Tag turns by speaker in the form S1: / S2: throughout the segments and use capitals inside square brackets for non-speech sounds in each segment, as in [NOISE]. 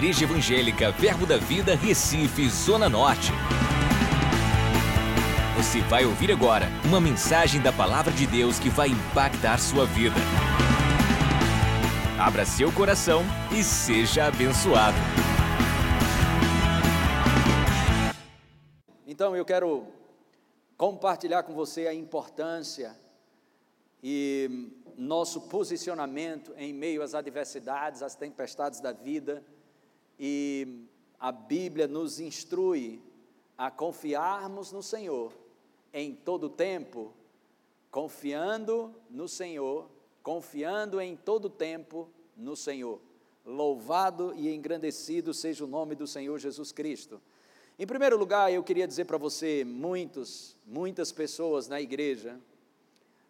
S1: Igreja Evangélica Verbo da Vida, Recife, Zona Norte. Você vai ouvir agora uma mensagem da Palavra de Deus que vai impactar sua vida. Abra seu coração e seja abençoado.
S2: Então eu quero compartilhar com você a importância e nosso posicionamento em meio às adversidades, às tempestades da vida. E a Bíblia nos instrui a confiarmos no Senhor em todo tempo, confiando no Senhor, confiando em todo tempo no Senhor. Louvado e engrandecido seja o nome do Senhor Jesus Cristo. Em primeiro lugar, eu queria dizer para você, muitos, muitas pessoas na igreja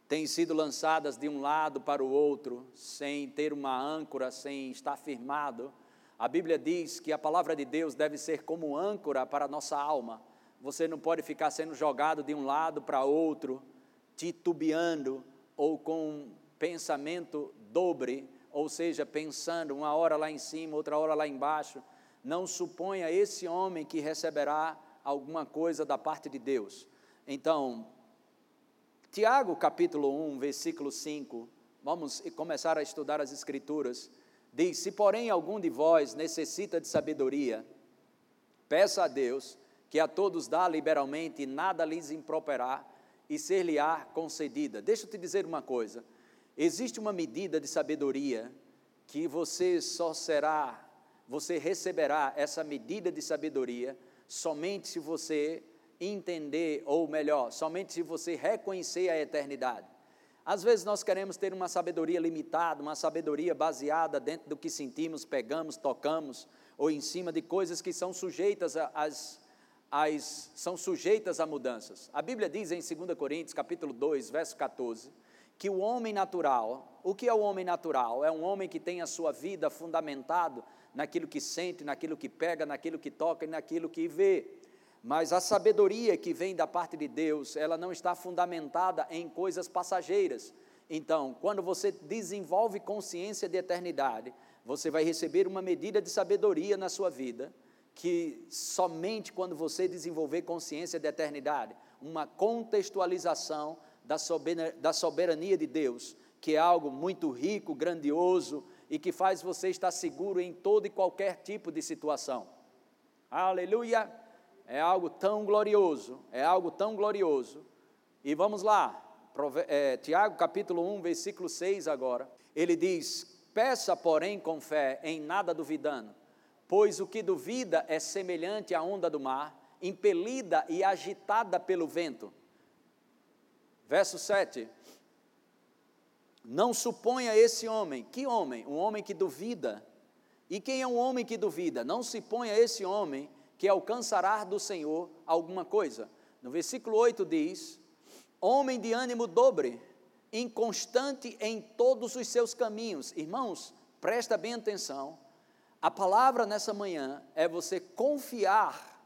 S2: têm sido lançadas de um lado para o outro, sem ter uma âncora, sem estar firmado. A Bíblia diz que a palavra de Deus deve ser como âncora para a nossa alma. Você não pode ficar sendo jogado de um lado para outro, titubeando ou com pensamento dobre, ou seja, pensando uma hora lá em cima, outra hora lá embaixo. Não suponha esse homem que receberá alguma coisa da parte de Deus. Então, Tiago capítulo 1, versículo 5, vamos começar a estudar as Escrituras. Diz: Se porém algum de vós necessita de sabedoria, peça a Deus que a todos dá liberalmente e nada lhes improperá e ser-lhe-á concedida. Deixa eu te dizer uma coisa: existe uma medida de sabedoria que você só será, você receberá essa medida de sabedoria somente se você entender, ou melhor, somente se você reconhecer a eternidade. Às vezes nós queremos ter uma sabedoria limitada, uma sabedoria baseada dentro do que sentimos, pegamos, tocamos, ou em cima de coisas que são sujeitas às são sujeitas a mudanças. A Bíblia diz em 2 Coríntios, capítulo 2, verso 14, que o homem natural, o que é o homem natural? É um homem que tem a sua vida fundamentado naquilo que sente, naquilo que pega, naquilo que toca e naquilo que vê. Mas a sabedoria que vem da parte de Deus, ela não está fundamentada em coisas passageiras. Então, quando você desenvolve consciência de eternidade, você vai receber uma medida de sabedoria na sua vida que somente quando você desenvolver consciência de eternidade, uma contextualização da soberania, de Deus, que é algo muito rico, grandioso e que faz você estar seguro em todo e qualquer tipo de situação. Aleluia! É algo tão glorioso, é algo tão glorioso. E vamos lá, é, Tiago capítulo 1, versículo 6 agora. Ele diz: Peça, porém, com fé, em nada duvidando Pois o que duvida é semelhante à onda do mar, impelida e agitada pelo vento. Verso 7. Não suponha esse homem, que homem? Um homem que duvida. E quem é um homem que duvida? Não se ponha esse homem que alcançará do Senhor alguma coisa. No versículo 8 diz: Homem de ânimo dobre, inconstante em todos os seus caminhos. Irmãos, presta bem atenção a palavra nessa manhã é você confiar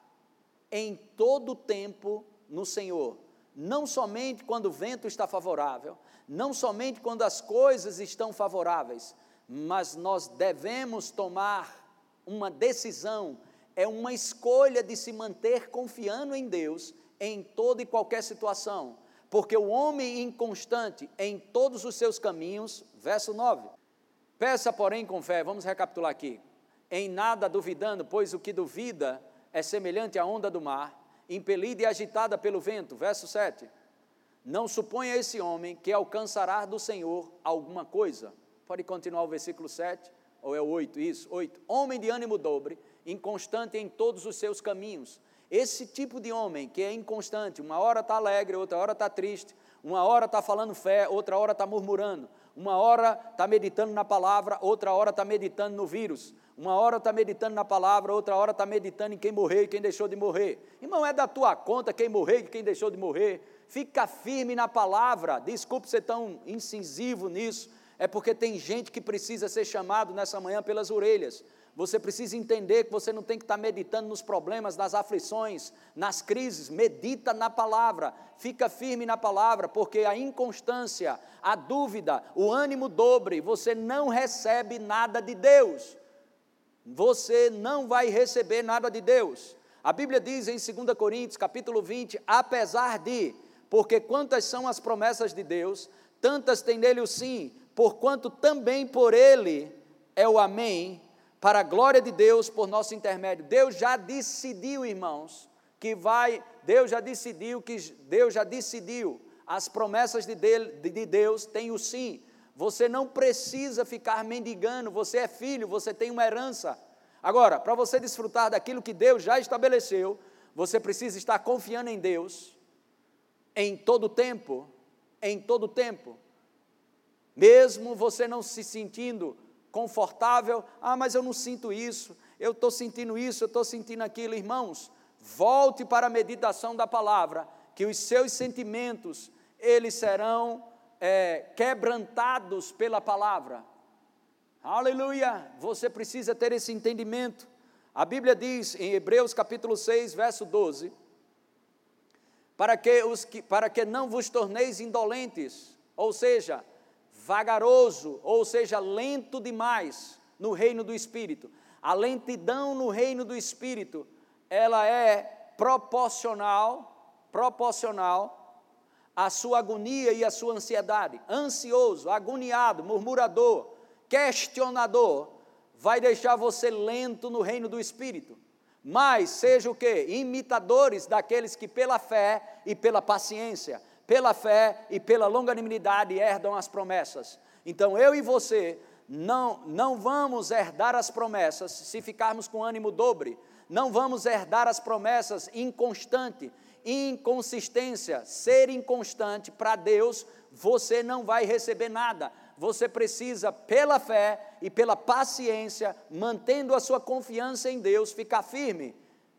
S2: em todo o tempo no Senhor, não somente quando o vento está favorável, não somente quando as coisas estão favoráveis, mas nós devemos tomar uma decisão, é uma escolha de se manter confiando em Deus em toda e qualquer situação, porque o homem inconstante em todos os seus caminhos, verso 9. Peça, porém, com fé, vamos recapitular aqui em nada duvidando, pois o que duvida é semelhante à onda do mar, impelida e agitada pelo vento. Verso 7. Não suponha esse homem que alcançará do Senhor alguma coisa. Pode continuar o versículo 7, ou é o 8, isso, 8. Homem de ânimo dobre, inconstante em todos os seus caminhos. Esse tipo de homem que é inconstante, uma hora está alegre, outra hora está triste, uma hora está falando fé, outra hora está murmurando, uma hora está meditando na palavra, outra hora está meditando no vírus, uma hora está meditando na palavra, outra hora está meditando em quem morreu e quem deixou de morrer. Irmão, é da tua conta quem morreu e quem deixou de morrer. Fica firme na palavra. Desculpe ser tão incisivo nisso. É porque tem gente que precisa ser chamado nessa manhã pelas orelhas. Você precisa entender que você não tem que estar meditando nos problemas, nas aflições, nas crises. Medita na palavra, fica firme na palavra, porque a inconstância, a dúvida, o ânimo dobre, você não recebe nada de Deus. você não vai receber nada de Deus. A Bíblia diz em 2 Coríntios, capítulo 20, apesar de, porque quantas são as promessas de Deus, tantas tem nele o sim, porquanto também por ele é o amém, para a glória de Deus por nosso intermédio. Deus já decidiu, irmãos, que vai, Deus já decidiu que Deus já decidiu, as promessas de, de Deus têm o sim. Você não precisa ficar mendigando, você é filho, você tem uma herança. Agora, para você desfrutar daquilo que Deus já estabeleceu, você precisa estar confiando em Deus em todo tempo, em todo tempo. Mesmo você não se sentindo confortável, ah, mas eu não sinto isso, eu estou sentindo isso, eu estou sentindo aquilo, irmãos, volte para a meditação da palavra, que os seus sentimentos, eles serão é, quebrantados pela palavra. Aleluia! Você precisa ter esse entendimento. A Bíblia diz em Hebreus capítulo 6, verso 12: para que, os que, para que não vos torneis indolentes, ou seja, vagaroso, ou seja, lento demais no reino do Espírito. A lentidão no reino do Espírito, ela é proporcional, proporcional à sua agonia e à sua ansiedade. Ansioso, agoniado, murmurador, questionador, vai deixar você lento no reino do Espírito. Mas seja o que? Imitadores daqueles que pela fé e pela paciência, pela fé e pela longanimidade herdam as promessas. Então eu e você não, não vamos herdar as promessas se ficarmos com ânimo dobre, não vamos herdar as promessas inconstante, inconsistência, ser inconstante para Deus, você não vai receber nada você precisa, pela fé e pela paciência, mantendo a sua confiança em Deus, ficar firme.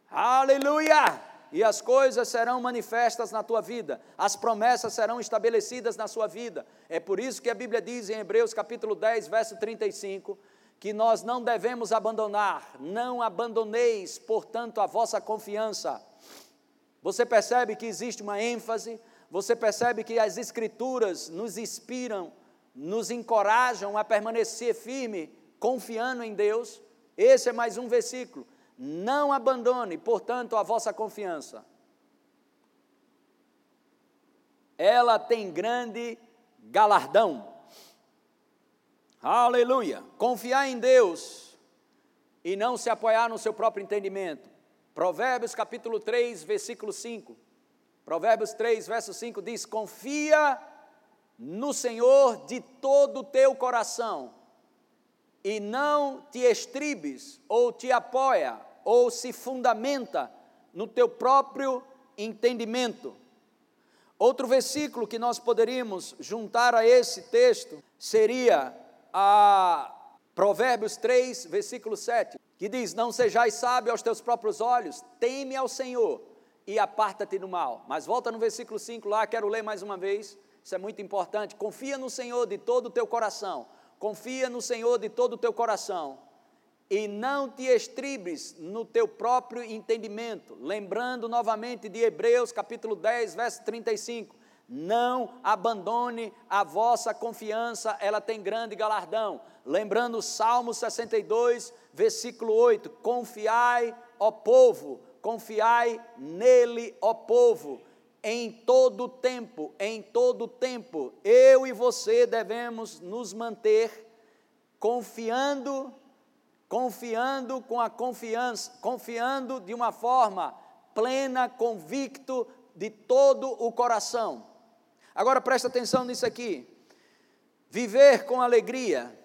S2: Aleluia! E as coisas serão manifestas na tua vida, as promessas serão estabelecidas na sua vida. É por isso que a Bíblia diz em Hebreus capítulo 10, verso 35, que nós não devemos abandonar, não abandoneis, portanto, a vossa confiança. Você percebe que existe uma ênfase, você percebe que as Escrituras nos inspiram nos encorajam a permanecer firme, confiando em Deus. Esse é mais um versículo. Não abandone, portanto, a vossa confiança. Ela tem grande galardão. Aleluia! Confiar em Deus e não se apoiar no seu próprio entendimento. Provérbios capítulo 3, versículo 5. Provérbios 3, verso 5 diz: Confia no Senhor de todo o teu coração, e não te estribes, ou te apoia, ou se fundamenta no teu próprio entendimento. Outro versículo que nós poderíamos juntar a esse texto seria a Provérbios 3, versículo 7, que diz: Não sejais sábio aos teus próprios olhos, teme ao Senhor e aparta-te do mal. Mas volta no versículo 5 lá, quero ler mais uma vez. Isso é muito importante. Confia no Senhor de todo o teu coração. Confia no Senhor de todo o teu coração. E não te estribes no teu próprio entendimento. Lembrando novamente de Hebreus capítulo 10, verso 35. Não abandone a vossa confiança, ela tem grande galardão. Lembrando Salmo 62, versículo 8: Confiai, ó povo, confiai nele, ó povo em todo tempo, em todo tempo, eu e você devemos nos manter confiando, confiando com a confiança, confiando de uma forma plena, convicto de todo o coração. Agora presta atenção nisso aqui. Viver com alegria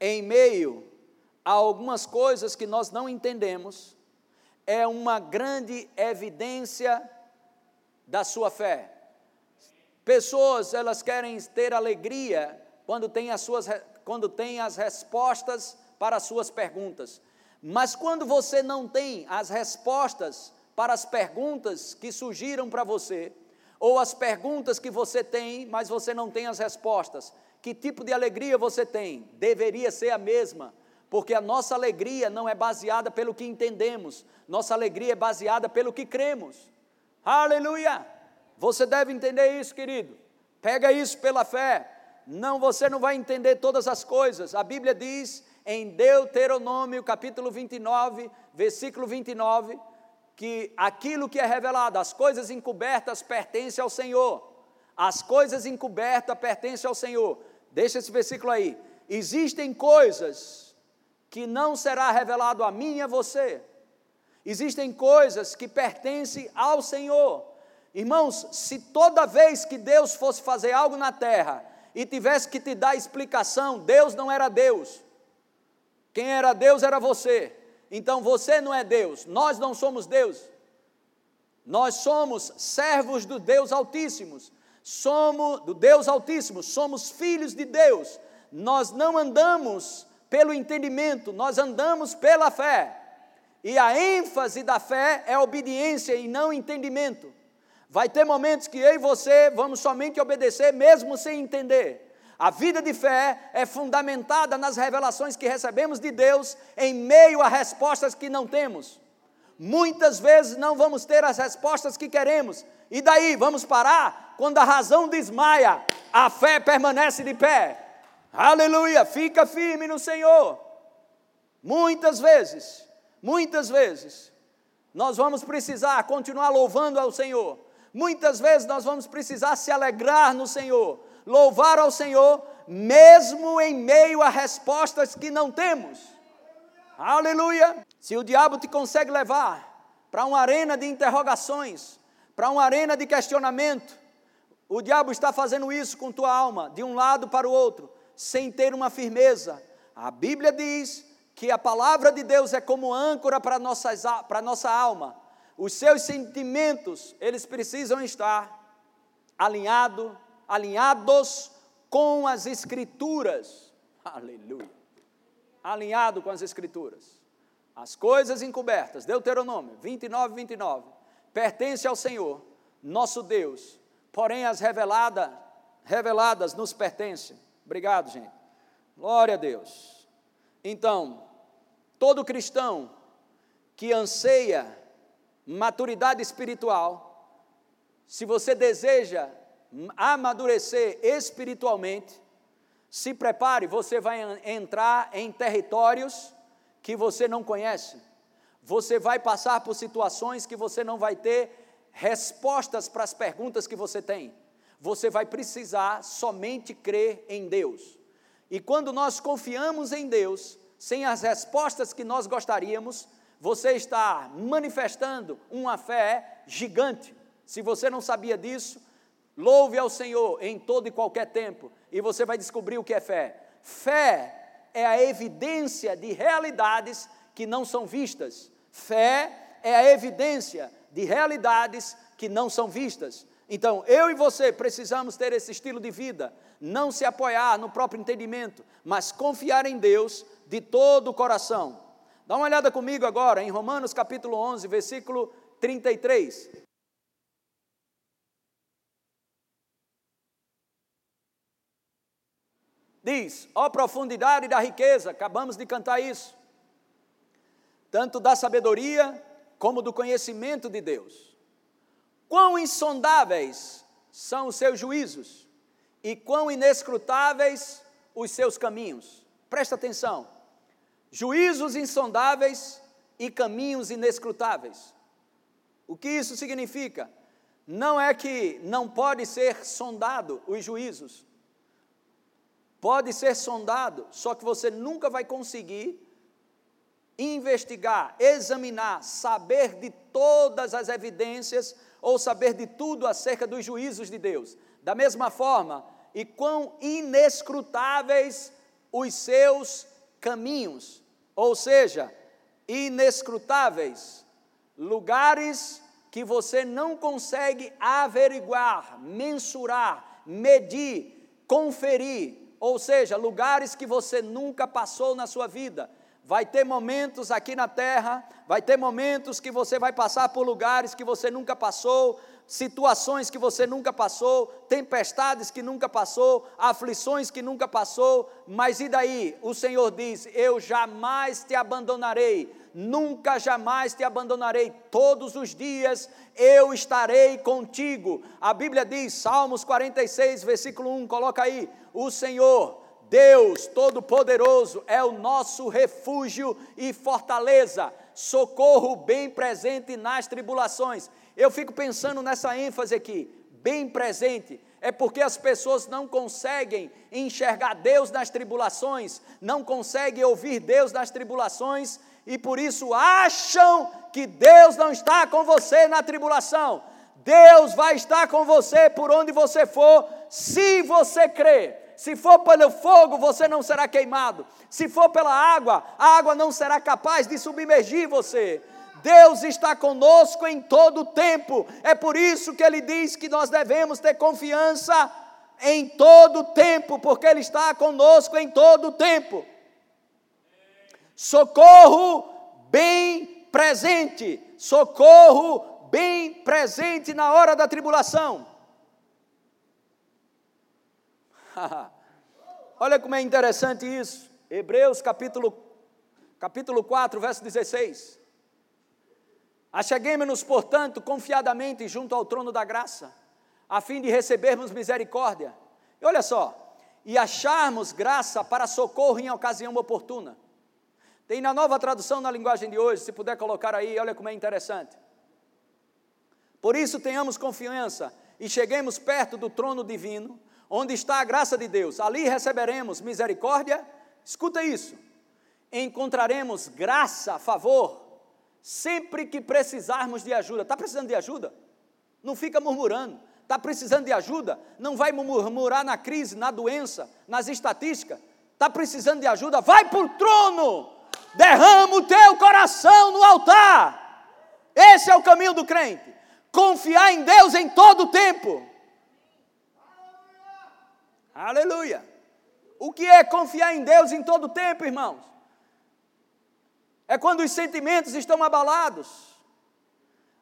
S2: em meio a algumas coisas que nós não entendemos é uma grande evidência da sua fé. Pessoas, elas querem ter alegria quando têm as, suas, quando têm as respostas para as suas perguntas. Mas quando você não tem as respostas para as perguntas que surgiram para você, ou as perguntas que você tem, mas você não tem as respostas, que tipo de alegria você tem? Deveria ser a mesma, porque a nossa alegria não é baseada pelo que entendemos, nossa alegria é baseada pelo que cremos. Aleluia! Você deve entender isso, querido. Pega isso pela fé. não você não vai entender todas as coisas. A Bíblia diz em Deuteronômio, capítulo 29, versículo 29, que aquilo que é revelado, as coisas encobertas pertencem ao Senhor. As coisas encobertas pertencem ao Senhor. Deixa esse versículo aí. Existem coisas que não será revelado a mim e a você. Existem coisas que pertencem ao Senhor. Irmãos, se toda vez que Deus fosse fazer algo na terra e tivesse que te dar explicação, Deus não era Deus. Quem era Deus era você. Então você não é Deus, nós não somos Deus. Nós somos servos do Deus Altíssimos. Somos do Deus Altíssimo, somos filhos de Deus. Nós não andamos pelo entendimento, nós andamos pela fé. E a ênfase da fé é obediência e não entendimento. Vai ter momentos que eu e você vamos somente obedecer, mesmo sem entender. A vida de fé é fundamentada nas revelações que recebemos de Deus em meio a respostas que não temos. Muitas vezes não vamos ter as respostas que queremos. E daí, vamos parar? Quando a razão desmaia, a fé permanece de pé. Aleluia! Fica firme no Senhor. Muitas vezes, muitas vezes, nós vamos precisar continuar louvando ao Senhor Muitas vezes nós vamos precisar se alegrar no Senhor, louvar ao Senhor, mesmo em meio a respostas que não temos. Aleluia! Se o diabo te consegue levar para uma arena de interrogações, para uma arena de questionamento, o diabo está fazendo isso com tua alma, de um lado para o outro, sem ter uma firmeza. A Bíblia diz que a palavra de Deus é como âncora para, nossas, para nossa alma os seus sentimentos, eles precisam estar alinhado, alinhados com as escrituras. Aleluia. Alinhado com as escrituras. As coisas encobertas, Deuteronômio 29, 29, pertence ao Senhor, nosso Deus, porém as revelada, reveladas nos pertencem. Obrigado, gente. Glória a Deus. Então, todo cristão que anseia maturidade espiritual, se você deseja amadurecer espiritualmente, se prepare, você vai entrar em territórios que você não conhece. Você vai passar por situações que você não vai ter respostas para as perguntas que você tem. Você vai precisar somente crer em Deus. E quando nós confiamos em Deus, sem as respostas que nós gostaríamos, você está manifestando uma fé gigante. Se você não sabia disso, louve ao Senhor em todo e qualquer tempo e você vai descobrir o que é fé. Fé é a evidência de realidades que não são vistas. Fé é a evidência de realidades que não são vistas. Então, eu e você precisamos ter esse estilo de vida, não se apoiar no próprio entendimento, mas confiar em Deus de todo o coração. Dá uma olhada comigo agora em Romanos capítulo 11, versículo 33. Diz: ó profundidade da riqueza, acabamos de cantar isso, tanto da sabedoria como do conhecimento de Deus. Quão insondáveis são os seus juízos e quão inescrutáveis os seus caminhos. Presta atenção juízos insondáveis e caminhos inescrutáveis. O que isso significa? Não é que não pode ser sondado os juízos. Pode ser sondado, só que você nunca vai conseguir investigar, examinar, saber de todas as evidências ou saber de tudo acerca dos juízos de Deus. Da mesma forma, e quão inescrutáveis os seus caminhos, ou seja, inescrutáveis, lugares que você não consegue averiguar, mensurar, medir, conferir, ou seja, lugares que você nunca passou na sua vida. Vai ter momentos aqui na terra, vai ter momentos que você vai passar por lugares que você nunca passou, situações que você nunca passou, tempestades que nunca passou, aflições que nunca passou, mas e daí? O Senhor diz: Eu jamais te abandonarei, nunca jamais te abandonarei, todos os dias eu estarei contigo. A Bíblia diz, Salmos 46, versículo 1, coloca aí: o Senhor, Deus Todo-Poderoso, é o nosso refúgio e fortaleza, socorro bem presente nas tribulações. Eu fico pensando nessa ênfase aqui, bem presente é porque as pessoas não conseguem enxergar Deus nas tribulações, não conseguem ouvir Deus nas tribulações e por isso acham que Deus não está com você na tribulação. Deus vai estar com você por onde você for, se você crer. Se for pelo fogo, você não será queimado. Se for pela água, a água não será capaz de submergir você. Deus está conosco em todo o tempo. É por isso que ele diz que nós devemos ter confiança em todo o tempo, porque ele está conosco em todo o tempo. Socorro bem presente, socorro bem presente na hora da tribulação. [LAUGHS] Olha como é interessante isso. Hebreus capítulo, capítulo 4, verso 16. Acheguemos-nos, portanto, confiadamente junto ao trono da graça, a fim de recebermos misericórdia. E olha só, e acharmos graça para socorro em ocasião oportuna. Tem na nova tradução na linguagem de hoje, se puder colocar aí, olha como é interessante. Por isso tenhamos confiança e cheguemos perto do trono divino, onde está a graça de Deus. Ali receberemos misericórdia. Escuta isso. Encontraremos graça, favor Sempre que precisarmos de ajuda, está precisando de ajuda? Não fica murmurando. Está precisando de ajuda? Não vai murmurar na crise, na doença, nas estatísticas. Está precisando de ajuda? Vai para o trono! Derrama o teu coração no altar. Esse é o caminho do crente. Confiar em Deus em todo o tempo. Aleluia. O que é confiar em Deus em todo o tempo, irmãos? É quando os sentimentos estão abalados.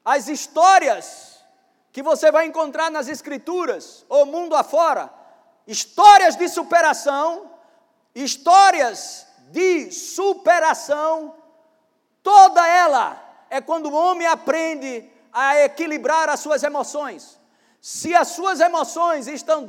S2: As histórias que você vai encontrar nas Escrituras, ou mundo afora, histórias de superação, histórias de superação, toda ela é quando o homem aprende a equilibrar as suas emoções. Se as suas emoções estão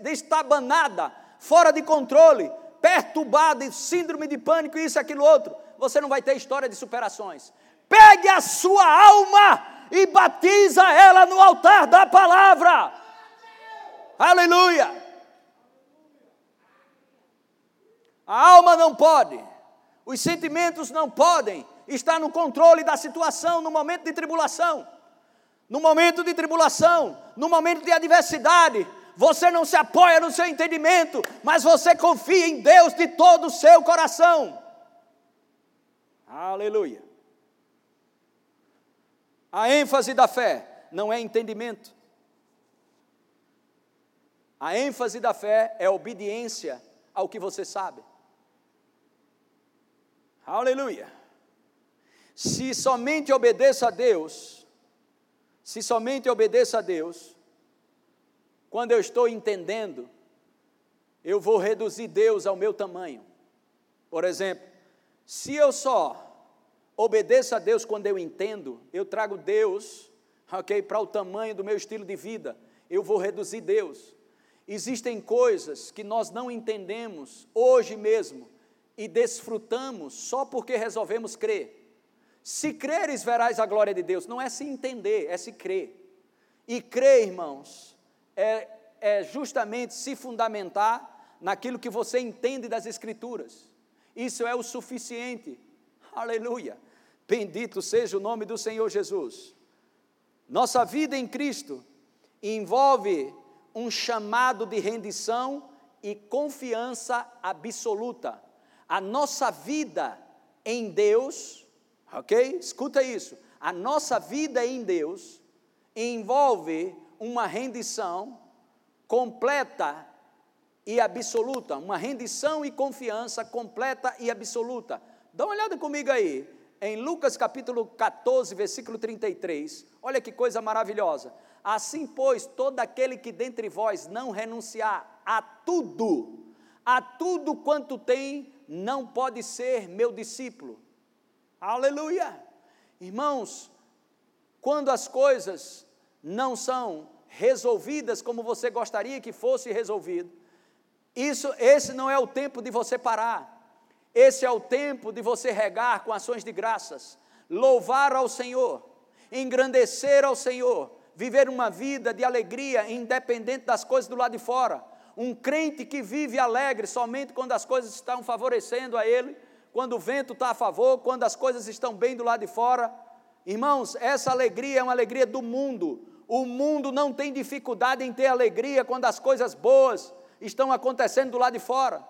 S2: destabanadas, fora de controle, perturbadas, síndrome de pânico, isso, aquilo, outro, você não vai ter história de superações. Pegue a sua alma e batiza ela no altar da palavra. Aleluia! A alma não pode, os sentimentos não podem estar no controle da situação no momento de tribulação. No momento de tribulação, no momento de adversidade, você não se apoia no seu entendimento, mas você confia em Deus de todo o seu coração. Aleluia. A ênfase da fé não é entendimento. A ênfase da fé é obediência ao que você sabe. Aleluia. Se somente obedeça a Deus, se somente obedeça a Deus, quando eu estou entendendo, eu vou reduzir Deus ao meu tamanho. Por exemplo, se eu só obedeço a Deus quando eu entendo, eu trago Deus, ok, para o tamanho do meu estilo de vida, eu vou reduzir Deus. Existem coisas que nós não entendemos hoje mesmo e desfrutamos só porque resolvemos crer. Se creres, verás a glória de Deus. Não é se entender, é se crer. E crer, irmãos, é, é justamente se fundamentar naquilo que você entende das Escrituras. Isso é o suficiente. Aleluia. Bendito seja o nome do Senhor Jesus. Nossa vida em Cristo envolve um chamado de rendição e confiança absoluta. A nossa vida em Deus, ok? Escuta isso. A nossa vida em Deus envolve uma rendição completa e absoluta, uma rendição e confiança completa e absoluta. Dá uma olhada comigo aí, em Lucas capítulo 14, versículo 33. Olha que coisa maravilhosa. Assim, pois, todo aquele que dentre vós não renunciar a tudo, a tudo quanto tem, não pode ser meu discípulo. Aleluia! Irmãos, quando as coisas não são resolvidas como você gostaria que fosse resolvido, isso, esse não é o tempo de você parar. Esse é o tempo de você regar com ações de graças, louvar ao Senhor, engrandecer ao Senhor, viver uma vida de alegria independente das coisas do lado de fora. Um crente que vive alegre somente quando as coisas estão favorecendo a ele, quando o vento está a favor, quando as coisas estão bem do lado de fora. Irmãos, essa alegria é uma alegria do mundo. O mundo não tem dificuldade em ter alegria quando as coisas boas estão acontecendo do lado de fora.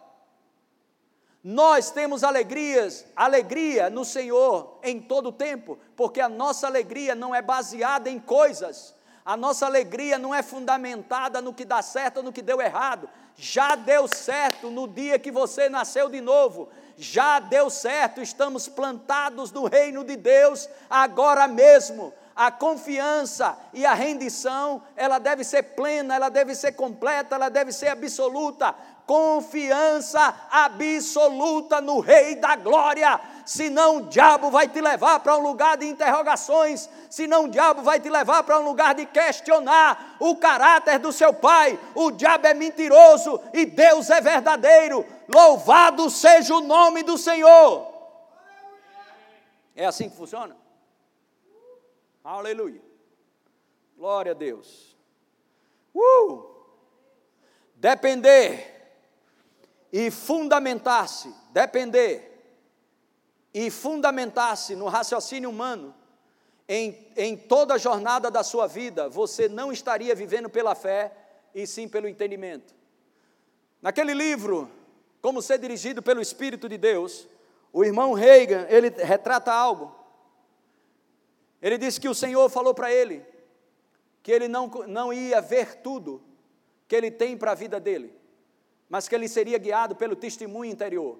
S2: Nós temos alegrias, alegria no Senhor em todo o tempo, porque a nossa alegria não é baseada em coisas, a nossa alegria não é fundamentada no que dá certo ou no que deu errado. Já deu certo no dia que você nasceu de novo, já deu certo, estamos plantados no reino de Deus agora mesmo a confiança e a rendição, ela deve ser plena, ela deve ser completa, ela deve ser absoluta. Confiança absoluta no Rei da Glória, senão o diabo vai te levar para um lugar de interrogações, senão o diabo vai te levar para um lugar de questionar o caráter do seu pai. O diabo é mentiroso e Deus é verdadeiro. Louvado seja o nome do Senhor. É assim que funciona? Aleluia. Glória a Deus. Uh! Depender e fundamentar-se, depender e fundamentar-se no raciocínio humano em, em toda a jornada da sua vida, você não estaria vivendo pela fé e sim pelo entendimento. Naquele livro, Como Ser Dirigido pelo Espírito de Deus, o irmão Reagan, ele retrata algo ele disse que o Senhor falou para ele que ele não, não ia ver tudo que ele tem para a vida dele, mas que ele seria guiado pelo testemunho interior.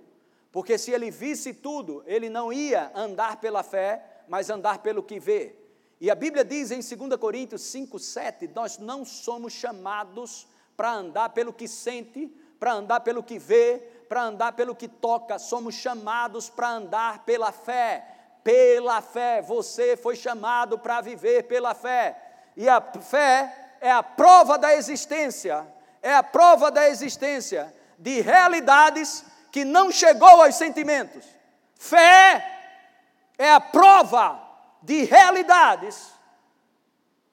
S2: Porque se ele visse tudo, ele não ia andar pela fé, mas andar pelo que vê. E a Bíblia diz em 2 Coríntios 5, 7: nós não somos chamados para andar pelo que sente, para andar pelo que vê, para andar pelo que toca, somos chamados para andar pela fé pela fé. Você foi chamado para viver pela fé. E a fé é a prova da existência, é a prova da existência de realidades que não chegou aos sentimentos. Fé é a prova de realidades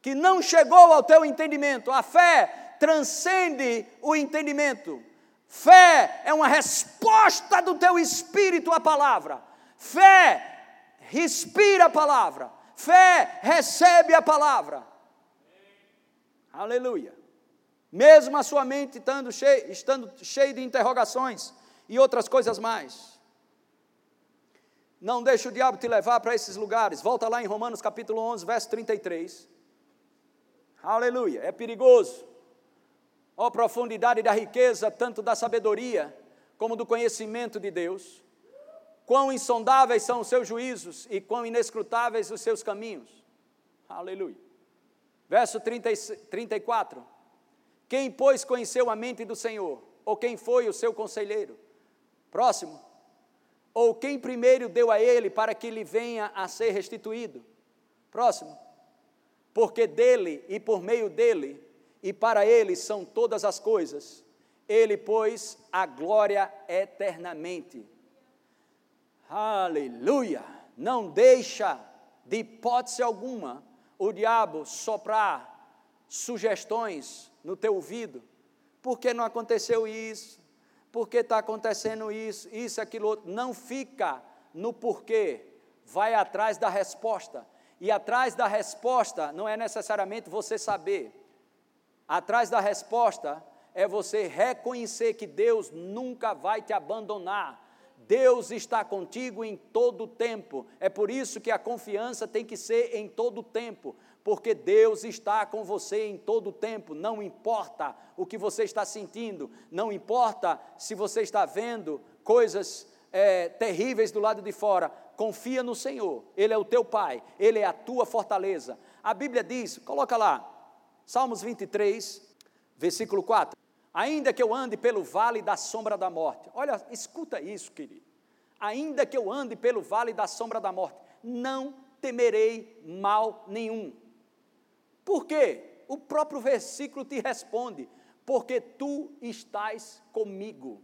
S2: que não chegou ao teu entendimento. A fé transcende o entendimento. Fé é uma resposta do teu espírito à palavra. Fé respira a palavra, fé recebe a palavra. Aleluia. Mesmo a sua mente estando cheia, estando cheia de interrogações e outras coisas mais. Não deixe o diabo te levar para esses lugares. Volta lá em Romanos capítulo 11, verso 33. Aleluia. É perigoso. Ó profundidade da riqueza, tanto da sabedoria como do conhecimento de Deus. Quão insondáveis são os seus juízos e quão inescrutáveis os seus caminhos. Aleluia. Verso 30, 34. Quem, pois, conheceu a mente do Senhor? Ou quem foi o seu conselheiro? Próximo. Ou quem primeiro deu a ele para que lhe venha a ser restituído? Próximo. Porque dele e por meio dele e para ele são todas as coisas. Ele, pois, a glória eternamente. Aleluia! Não deixa de hipótese alguma o diabo soprar sugestões no teu ouvido. Por que não aconteceu isso? Por que está acontecendo isso? Isso, aquilo outro. Não fica no porquê. Vai atrás da resposta. E atrás da resposta não é necessariamente você saber. Atrás da resposta é você reconhecer que Deus nunca vai te abandonar Deus está contigo em todo o tempo. É por isso que a confiança tem que ser em todo o tempo, porque Deus está com você em todo o tempo. Não importa o que você está sentindo, não importa se você está vendo coisas é, terríveis do lado de fora. Confia no Senhor, Ele é o teu Pai, Ele é a tua fortaleza. A Bíblia diz, coloca lá, Salmos 23, versículo 4 ainda que eu ande pelo vale da sombra da morte. Olha, escuta isso, querido. ainda que eu ande pelo vale da sombra da morte, não temerei mal nenhum. Por quê? O próprio versículo te responde: porque tu estás comigo.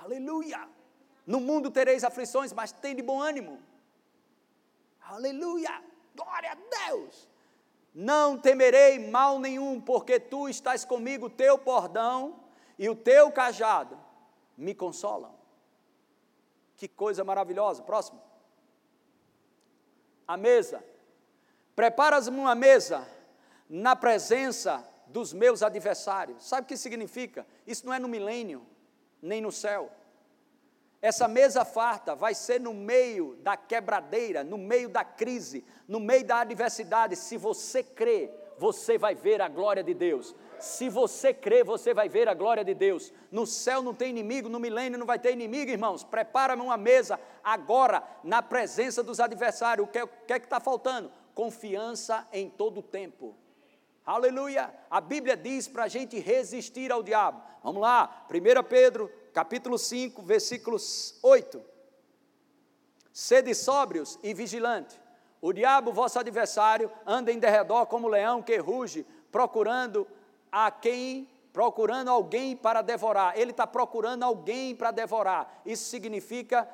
S2: Aleluia! No mundo tereis aflições, mas tem de bom ânimo. Aleluia! Glória a Deus! Não temerei mal nenhum, porque tu estás comigo, teu bordão e o teu cajado me consolam. Que coisa maravilhosa. Próximo. A mesa. Preparas-me uma mesa na presença dos meus adversários. Sabe o que significa? Isso não é no milênio, nem no céu. Essa mesa farta vai ser no meio da quebradeira, no meio da crise, no meio da adversidade. Se você crê, você vai ver a glória de Deus. Se você crê, você vai ver a glória de Deus. No céu não tem inimigo, no milênio não vai ter inimigo, irmãos. Prepara-me uma mesa agora, na presença dos adversários. O que, o que é que está faltando? Confiança em todo o tempo. Aleluia! A Bíblia diz para a gente resistir ao diabo. Vamos lá, 1 Pedro, capítulo 5, versículos 8. Sede sóbrios e vigilantes. O diabo, vosso adversário, anda em derredor como leão que ruge, procurando a quem, procurando alguém para devorar. Ele está procurando alguém para devorar. Isso significa,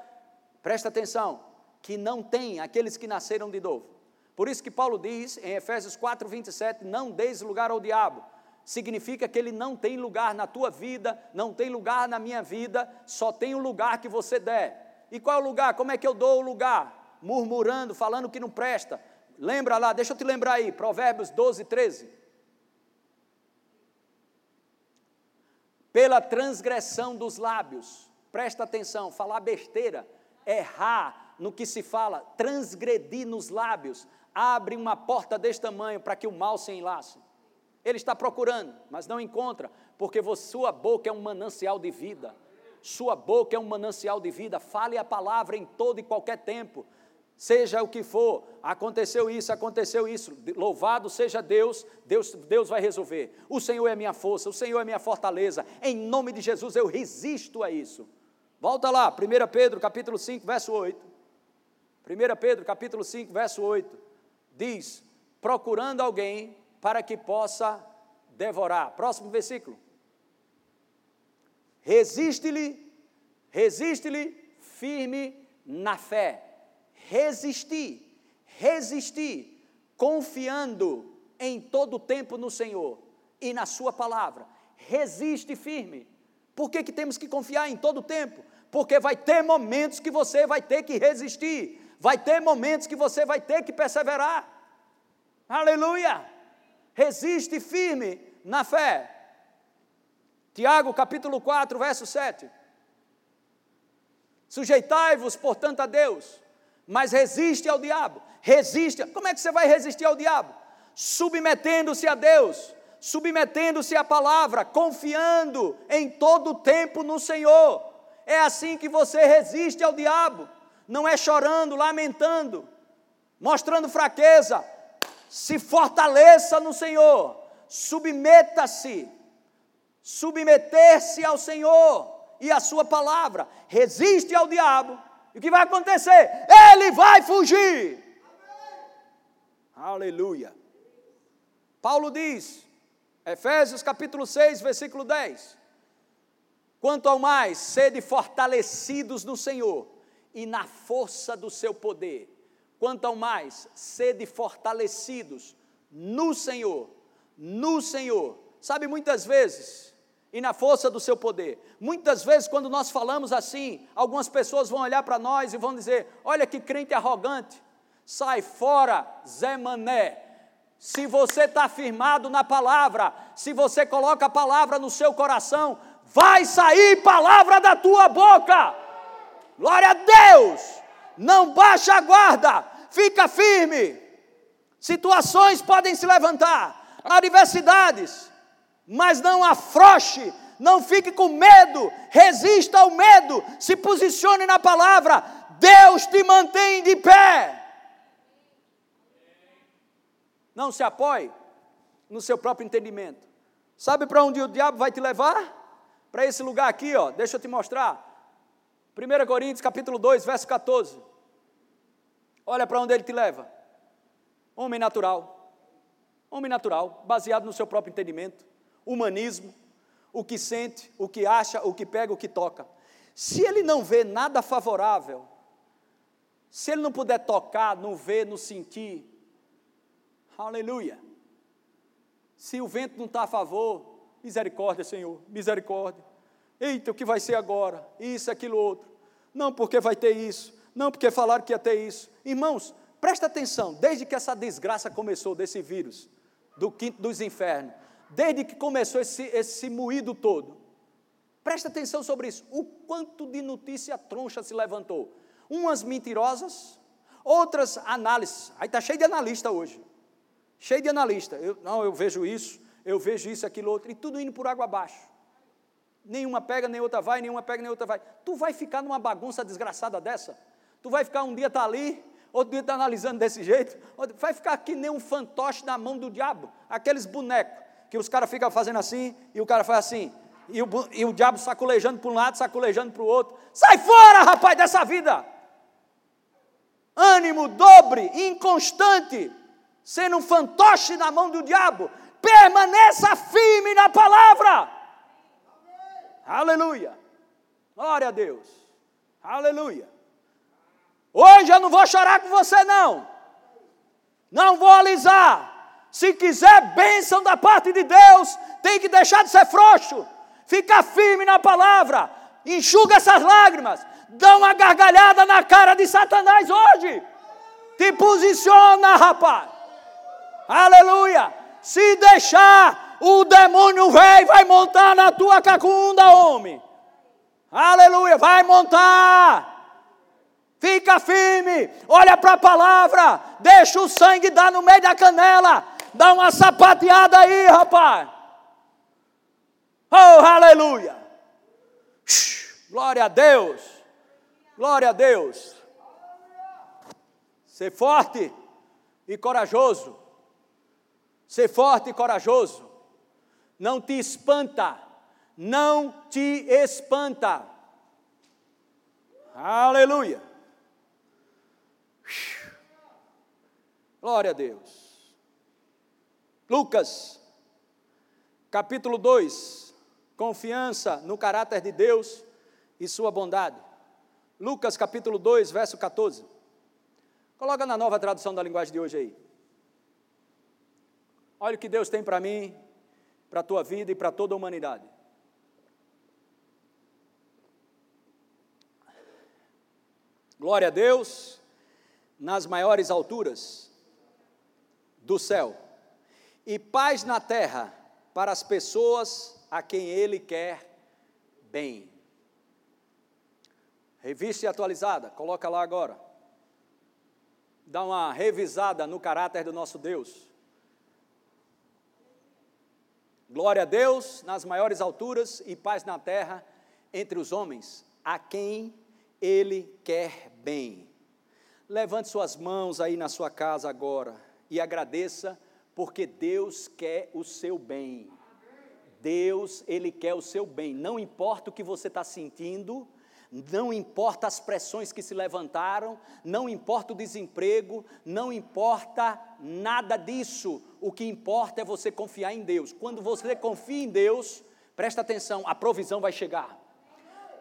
S2: presta atenção, que não tem aqueles que nasceram de novo. Por isso que Paulo diz em Efésios 4, 27, não deis lugar ao diabo. Significa que ele não tem lugar na tua vida, não tem lugar na minha vida, só tem o lugar que você der. E qual é o lugar? Como é que eu dou o lugar? Murmurando, falando que não presta. Lembra lá, deixa eu te lembrar aí, Provérbios 12, 13. Pela transgressão dos lábios, presta atenção, falar besteira, errar no que se fala, transgredir nos lábios, abre uma porta deste tamanho para que o mal se enlace. Ele está procurando, mas não encontra, porque sua boca é um manancial de vida. Sua boca é um manancial de vida. Fale a palavra em todo e qualquer tempo. Seja o que for, aconteceu isso, aconteceu isso. Louvado seja Deus, Deus, Deus vai resolver. O Senhor é minha força, o Senhor é minha fortaleza. Em nome de Jesus eu resisto a isso. Volta lá, 1 Pedro capítulo 5, verso 8. 1 Pedro capítulo 5, verso 8 diz: procurando alguém para que possa devorar. Próximo versículo. Resiste-lhe, resiste-lhe firme na fé. Resistir, resistir, confiando em todo o tempo no Senhor e na Sua palavra. Resiste firme. Por que, que temos que confiar em todo o tempo? Porque vai ter momentos que você vai ter que resistir, Vai ter momentos que você vai ter que perseverar. Aleluia! Resiste firme na fé. Tiago capítulo 4, verso 7. Sujeitai-vos, portanto, a Deus, mas resiste ao diabo. Resiste. Como é que você vai resistir ao diabo? Submetendo-se a Deus, submetendo-se à palavra, confiando em todo o tempo no Senhor. É assim que você resiste ao diabo não é chorando, lamentando, mostrando fraqueza. Se fortaleça no Senhor, submeta-se, submeter-se ao Senhor e à Sua palavra, resiste ao diabo, e o que vai acontecer? Ele vai fugir. Aleluia. Paulo diz, Efésios capítulo 6, versículo 10: Quanto ao mais, sede fortalecidos no Senhor e na força do seu poder. Quanto ao mais, sede fortalecidos no Senhor, no Senhor. Sabe, muitas vezes, e na força do seu poder. Muitas vezes, quando nós falamos assim, algumas pessoas vão olhar para nós e vão dizer: Olha que crente arrogante, sai fora, Zé Mané. Se você está firmado na palavra, se você coloca a palavra no seu coração, vai sair palavra da tua boca. Glória a Deus! Não baixa a guarda, fica firme. Situações podem se levantar, adversidades, mas não afroche, não fique com medo, resista ao medo, se posicione na palavra. Deus te mantém de pé. Não se apoie no seu próprio entendimento. Sabe para onde o diabo vai te levar? Para esse lugar aqui, ó. Deixa eu te mostrar. 1 Coríntios capítulo 2, verso 14. Olha para onde ele te leva. Homem natural. Homem natural, baseado no seu próprio entendimento, humanismo, o que sente, o que acha, o que pega, o que toca. Se ele não vê nada favorável, se ele não puder tocar, não ver, não sentir, aleluia. Se o vento não está a favor, misericórdia, Senhor, misericórdia. Eita, o que vai ser agora? Isso, aquilo, outro. Não porque vai ter isso, não porque falaram que ia ter isso. Irmãos, presta atenção, desde que essa desgraça começou desse vírus, do quinto dos infernos, desde que começou esse, esse moído todo, presta atenção sobre isso, o quanto de notícia troncha se levantou. Umas mentirosas, outras análises. Aí está cheio de analista hoje. Cheio de analista. Eu, não, eu vejo isso, eu vejo isso, aquilo, outro, e tudo indo por água abaixo. Nenhuma pega, nem outra vai, nenhuma pega, nem outra vai. Tu vai ficar numa bagunça desgraçada dessa? Tu vai ficar um dia tá ali, outro dia está analisando desse jeito, vai ficar que nem um fantoche na mão do diabo, aqueles bonecos que os caras ficam fazendo assim e o cara faz assim, e o, e o diabo sacolejando para um lado, sacolejando para o outro. Sai fora, rapaz, dessa vida! Ânimo dobre, inconstante, sendo um fantoche na mão do diabo, permaneça firme na palavra. Aleluia. Glória a Deus. Aleluia. Hoje eu não vou chorar com você, não. Não vou alisar. Se quiser bênção da parte de Deus, tem que deixar de ser frouxo. Fica firme na palavra. Enxuga essas lágrimas. Dá uma gargalhada na cara de Satanás hoje. Te posiciona, rapaz. Aleluia. Se deixar, o demônio vem vai montar na tua cacunda, homem. Aleluia. Vai montar. Fica firme, olha para a palavra, deixa o sangue dar no meio da canela, dá uma sapateada aí, rapaz. Oh, aleluia! Glória a Deus, glória a Deus. Ser forte e corajoso, ser forte e corajoso, não te espanta, não te espanta. Aleluia. Glória a Deus. Lucas, capítulo 2, confiança no caráter de Deus e sua bondade. Lucas, capítulo 2, verso 14. Coloca na nova tradução da linguagem de hoje aí. Olha o que Deus tem para mim, para a tua vida e para toda a humanidade. Glória a Deus nas maiores alturas do céu, e paz na terra para as pessoas a quem Ele quer bem. Revista atualizada, coloca lá agora. Dá uma revisada no caráter do nosso Deus. Glória a Deus nas maiores alturas e paz na terra entre os homens, a quem Ele quer bem. Levante suas mãos aí na sua casa agora e agradeça, porque Deus quer o seu bem. Deus, Ele quer o seu bem. Não importa o que você está sentindo, não importa as pressões que se levantaram, não importa o desemprego, não importa nada disso. O que importa é você confiar em Deus. Quando você confia em Deus, presta atenção, a provisão vai chegar.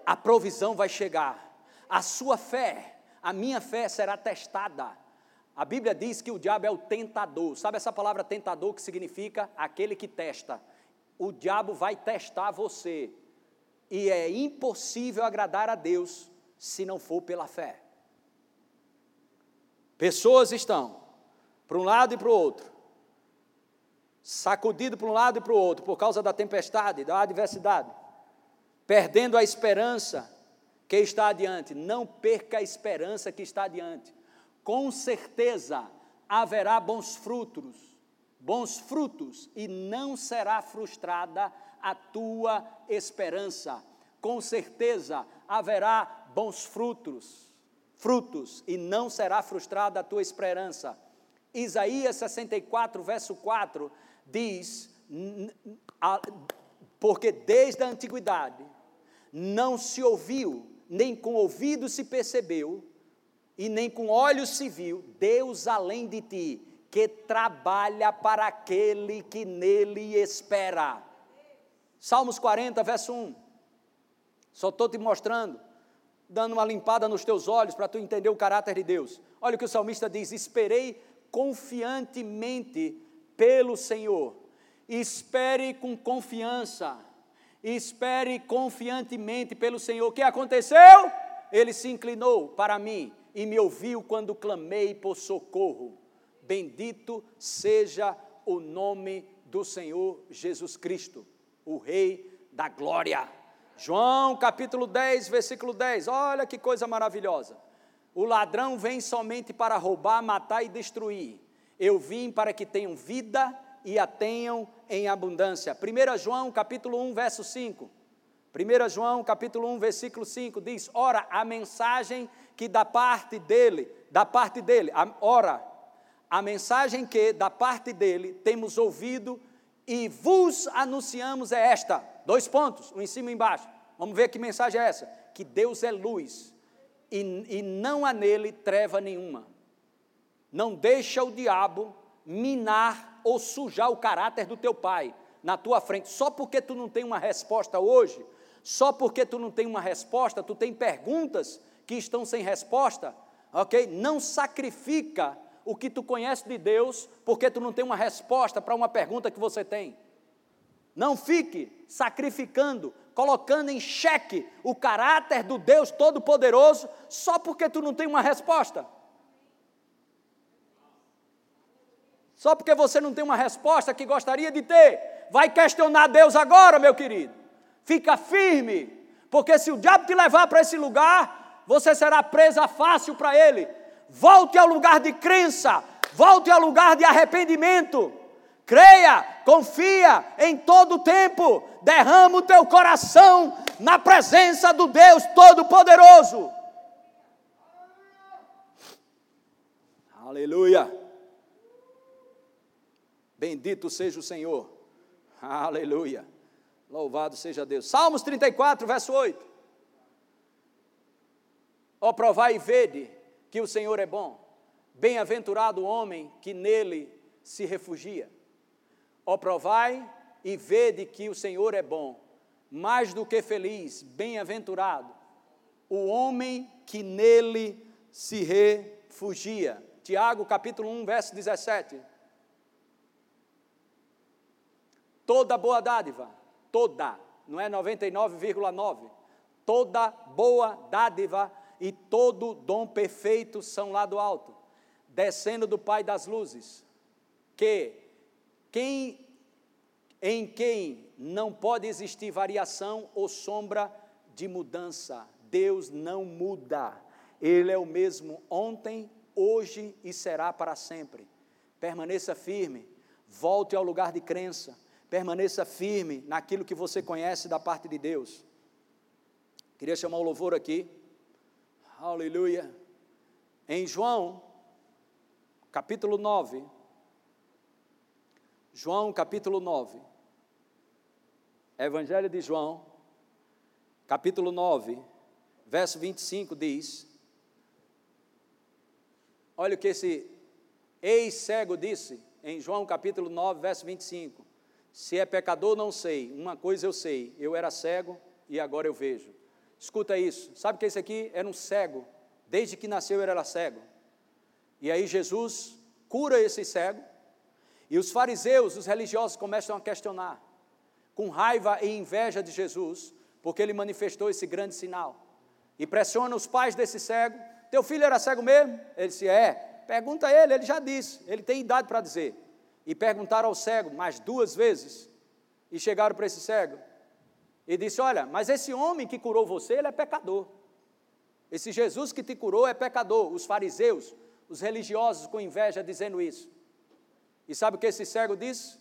S2: A provisão vai chegar. A sua fé, a minha fé será testada. A Bíblia diz que o diabo é o tentador. Sabe essa palavra tentador que significa aquele que testa? O diabo vai testar você. E é impossível agradar a Deus se não for pela fé. Pessoas estão para um lado e para o outro, sacudido para um lado e para o outro por causa da tempestade, da adversidade, perdendo a esperança que está adiante. Não perca a esperança que está adiante com certeza haverá bons frutos, bons frutos, e não será frustrada a tua esperança. Com certeza haverá bons frutos, frutos, e não será frustrada a tua esperança. Isaías 64, verso 4 diz: Porque desde a antiguidade não se ouviu nem com ouvido se percebeu, e nem com olhos se viu, Deus além de ti, que trabalha para aquele que nele espera. Salmos 40, verso 1. Só estou te mostrando, dando uma limpada nos teus olhos para tu entender o caráter de Deus. Olha o que o salmista diz: Esperei confiantemente pelo Senhor. Espere com confiança. Espere confiantemente pelo Senhor. O que aconteceu? Ele se inclinou para mim e me ouviu quando clamei por socorro. Bendito seja o nome do Senhor Jesus Cristo, o Rei da Glória. João capítulo 10, versículo 10. Olha que coisa maravilhosa. O ladrão vem somente para roubar, matar e destruir. Eu vim para que tenham vida e a tenham em abundância. 1 João capítulo 1, verso 5. 1 João capítulo 1, versículo 5 diz: Ora, a mensagem que da parte dele, da parte dele, a, ora, a mensagem que da parte dele temos ouvido e vos anunciamos é esta. Dois pontos, um em cima e embaixo. Vamos ver que mensagem é essa: que Deus é luz e, e não há nele treva nenhuma. Não deixa o diabo minar ou sujar o caráter do teu pai na tua frente, só porque tu não tem uma resposta hoje, só porque tu não tem uma resposta, tu tem perguntas que estão sem resposta, ok? Não sacrifica o que tu conhece de Deus, porque tu não tem uma resposta para uma pergunta que você tem. Não fique sacrificando, colocando em xeque o caráter do Deus Todo-Poderoso, só porque tu não tem uma resposta. Só porque você não tem uma resposta que gostaria de ter, vai questionar Deus agora, meu querido. Fica firme, porque se o diabo te levar para esse lugar, você será presa fácil para ele. Volte ao lugar de crença, volte ao lugar de arrependimento. Creia, confia em todo o tempo, derrama o teu coração na presença do Deus Todo-Poderoso. Aleluia. Bendito seja o Senhor. Aleluia. Louvado seja Deus. Salmos 34, verso 8. Ó, provai e vede que o Senhor é bom. Bem-aventurado o homem que nele se refugia. Ó, provai e vede que o Senhor é bom. Mais do que feliz, bem-aventurado o homem que nele se refugia. Tiago capítulo 1, verso 17. Toda boa dádiva, toda, não é 99,9, toda boa dádiva e todo dom perfeito são lá do alto, descendo do Pai das luzes, que quem em quem não pode existir variação ou sombra de mudança. Deus não muda. Ele é o mesmo ontem, hoje e será para sempre. Permaneça firme, volte ao lugar de crença, permaneça firme naquilo que você conhece da parte de Deus. Queria chamar o louvor aqui. Aleluia. Em João, capítulo 9. João, capítulo 9. Evangelho de João, capítulo 9, verso 25 diz: Olha o que esse ex-cego disse em João capítulo 9, verso 25. Se é pecador, não sei. Uma coisa eu sei: eu era cego e agora eu vejo. Escuta isso. Sabe que esse aqui era um cego. Desde que nasceu ele era cego. E aí Jesus cura esse cego. E os fariseus, os religiosos, começam a questionar, com raiva e inveja de Jesus, porque ele manifestou esse grande sinal. E pressiona os pais desse cego: Teu filho era cego mesmo? Ele disse: É. Pergunta a ele, ele já disse, ele tem idade para dizer e perguntaram ao cego mais duas vezes, e chegaram para esse cego, e disse: Olha, mas esse homem que curou você, ele é pecador. Esse Jesus que te curou é pecador. Os fariseus, os religiosos com inveja dizendo isso. E sabe o que esse cego disse?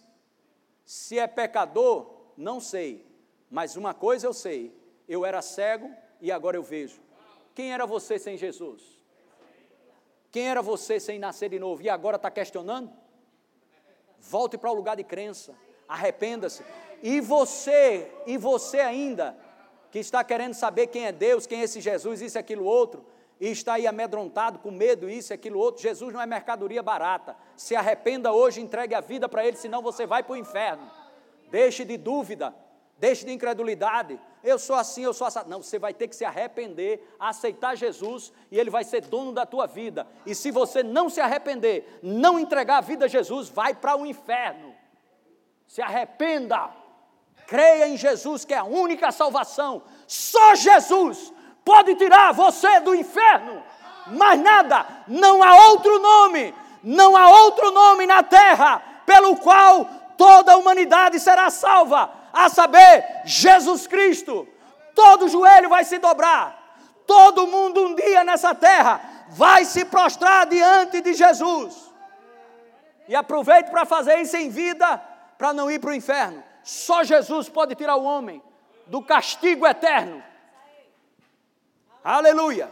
S2: Se é pecador, não sei, mas uma coisa eu sei: eu era cego e agora eu vejo. Quem era você sem Jesus? Quem era você sem nascer de novo e agora está questionando? Volte para o lugar de crença. Arrependa-se. E você, e você ainda, que está querendo saber quem é Deus, quem é esse Jesus, isso, aquilo, outro, e está aí amedrontado, com medo, isso, aquilo, outro, Jesus não é mercadoria barata. Se arrependa hoje, entregue a vida para Ele, senão você vai para o inferno. Deixe de dúvida, deixe de incredulidade. Eu sou assim, eu sou assim. Não, você vai ter que se arrepender, aceitar Jesus e Ele vai ser dono da tua vida. E se você não se arrepender, não entregar a vida a Jesus, vai para o inferno. Se arrependa. Creia em Jesus, que é a única salvação. Só Jesus pode tirar você do inferno. Mais nada, não há outro nome, não há outro nome na terra pelo qual toda a humanidade será salva, a saber, Jesus Cristo. Todo joelho vai se dobrar, todo mundo um dia nessa terra vai se prostrar diante de Jesus. E aproveite para fazer isso em vida, para não ir para o inferno. Só Jesus pode tirar o homem do castigo eterno. Aleluia.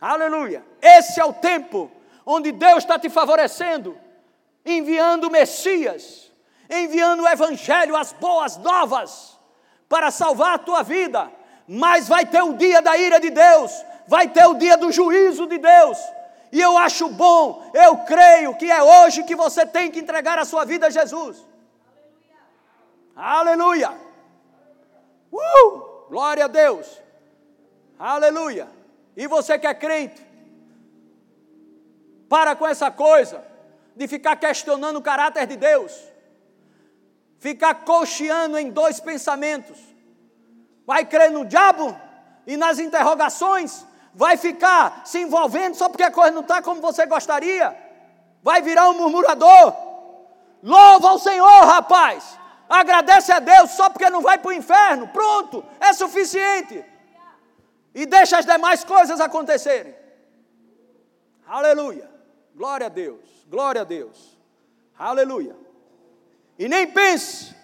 S2: Aleluia. Esse é o tempo onde Deus está te favorecendo, enviando Messias, enviando o Evangelho, as boas novas, para salvar a tua vida. Mas vai ter o dia da ira de Deus, vai ter o dia do juízo de Deus. E eu acho bom, eu creio que é hoje que você tem que entregar a sua vida a Jesus. Aleluia! Uh! Glória a Deus! Aleluia! E você que é crente, para com essa coisa de ficar questionando o caráter de Deus, ficar cocheando em dois pensamentos. Vai crer no diabo e nas interrogações, vai ficar se envolvendo só porque a coisa não está como você gostaria, vai virar um murmurador. Louva ao Senhor, rapaz! agradece a Deus só porque não vai para o inferno, pronto, é suficiente. E deixa as demais coisas acontecerem. Aleluia. Glória a Deus. Glória a Deus. Aleluia. E nem pense,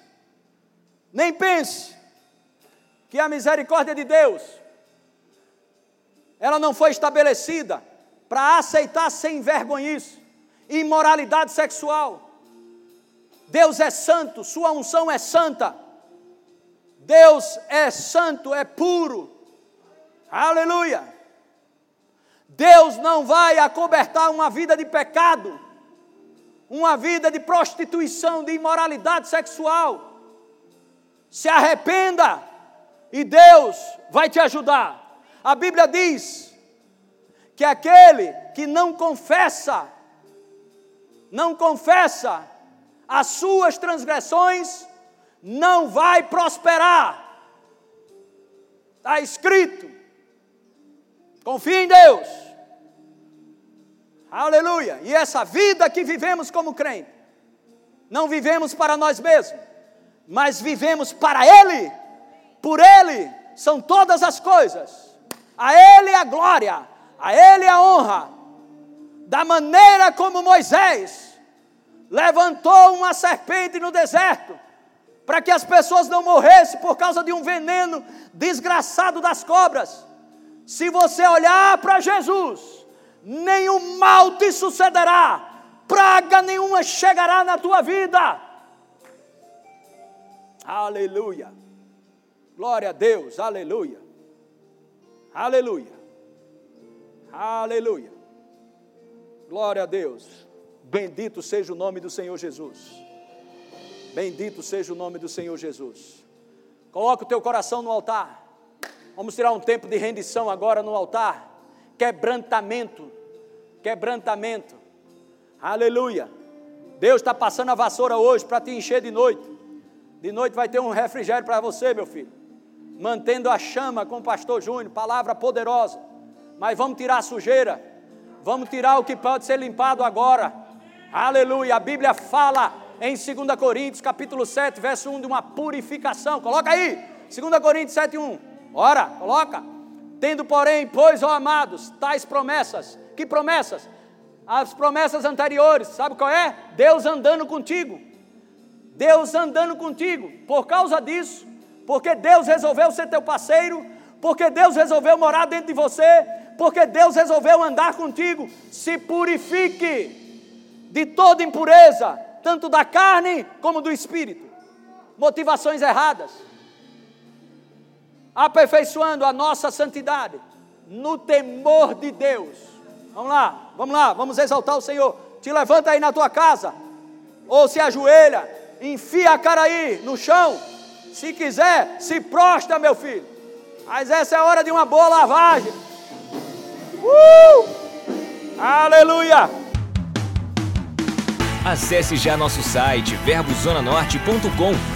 S2: nem pense que a misericórdia de Deus ela não foi estabelecida para aceitar sem vergonhice imoralidade sexual Deus é santo, Sua unção é santa. Deus é santo, é puro. Aleluia. Deus não vai acobertar uma vida de pecado, uma vida de prostituição, de imoralidade sexual. Se arrependa e Deus vai te ajudar. A Bíblia diz que aquele que não confessa, não confessa as suas transgressões, não vai prosperar. Está escrito. Confie em Deus. Aleluia. E essa vida que vivemos como crente, não vivemos para nós mesmos, mas vivemos para Ele. Por Ele são todas as coisas. A Ele a glória, a Ele a honra. Da maneira como Moisés levantou uma serpente no deserto, para que as pessoas não morressem por causa de um veneno desgraçado das cobras. Se você olhar para Jesus, nenhum mal te sucederá, praga nenhuma chegará na tua vida. Aleluia. Glória a Deus, aleluia. Aleluia. Aleluia. Glória a Deus. Bendito seja o nome do Senhor Jesus. Bendito seja o nome do Senhor Jesus. Coloca o teu coração no altar. Vamos tirar um tempo de rendição agora no altar. Quebrantamento. Quebrantamento. Aleluia. Deus está passando a vassoura hoje para te encher de noite. De noite vai ter um refrigério para você, meu filho. Mantendo a chama com o pastor Júnior, palavra poderosa. Mas vamos tirar a sujeira. Vamos tirar o que pode ser limpado agora Aleluia. A Bíblia fala em 2 Coríntios, capítulo 7, verso 1, de uma purificação. Coloca aí. 2 Coríntios 7, 1. Ora, coloca. Tendo, porém, pois, ó amados, tais promessas. Que promessas? As promessas anteriores, sabe qual é? Deus andando contigo. Deus andando contigo. Por causa disso, porque Deus resolveu ser teu parceiro, porque Deus resolveu morar dentro de você, porque Deus resolveu andar contigo. Se purifique de toda impureza, tanto da carne como do espírito. Motivações erradas. Aperfeiçoando a nossa santidade no temor de Deus. Vamos lá, vamos lá, vamos exaltar o Senhor. Te levanta aí na tua casa, ou se ajoelha, enfia a cara aí no chão. Se quiser, se prostra, meu filho. Mas essa é hora de uma boa lavagem. Uh! Aleluia!
S1: Acesse já nosso site verbozonanorte.com,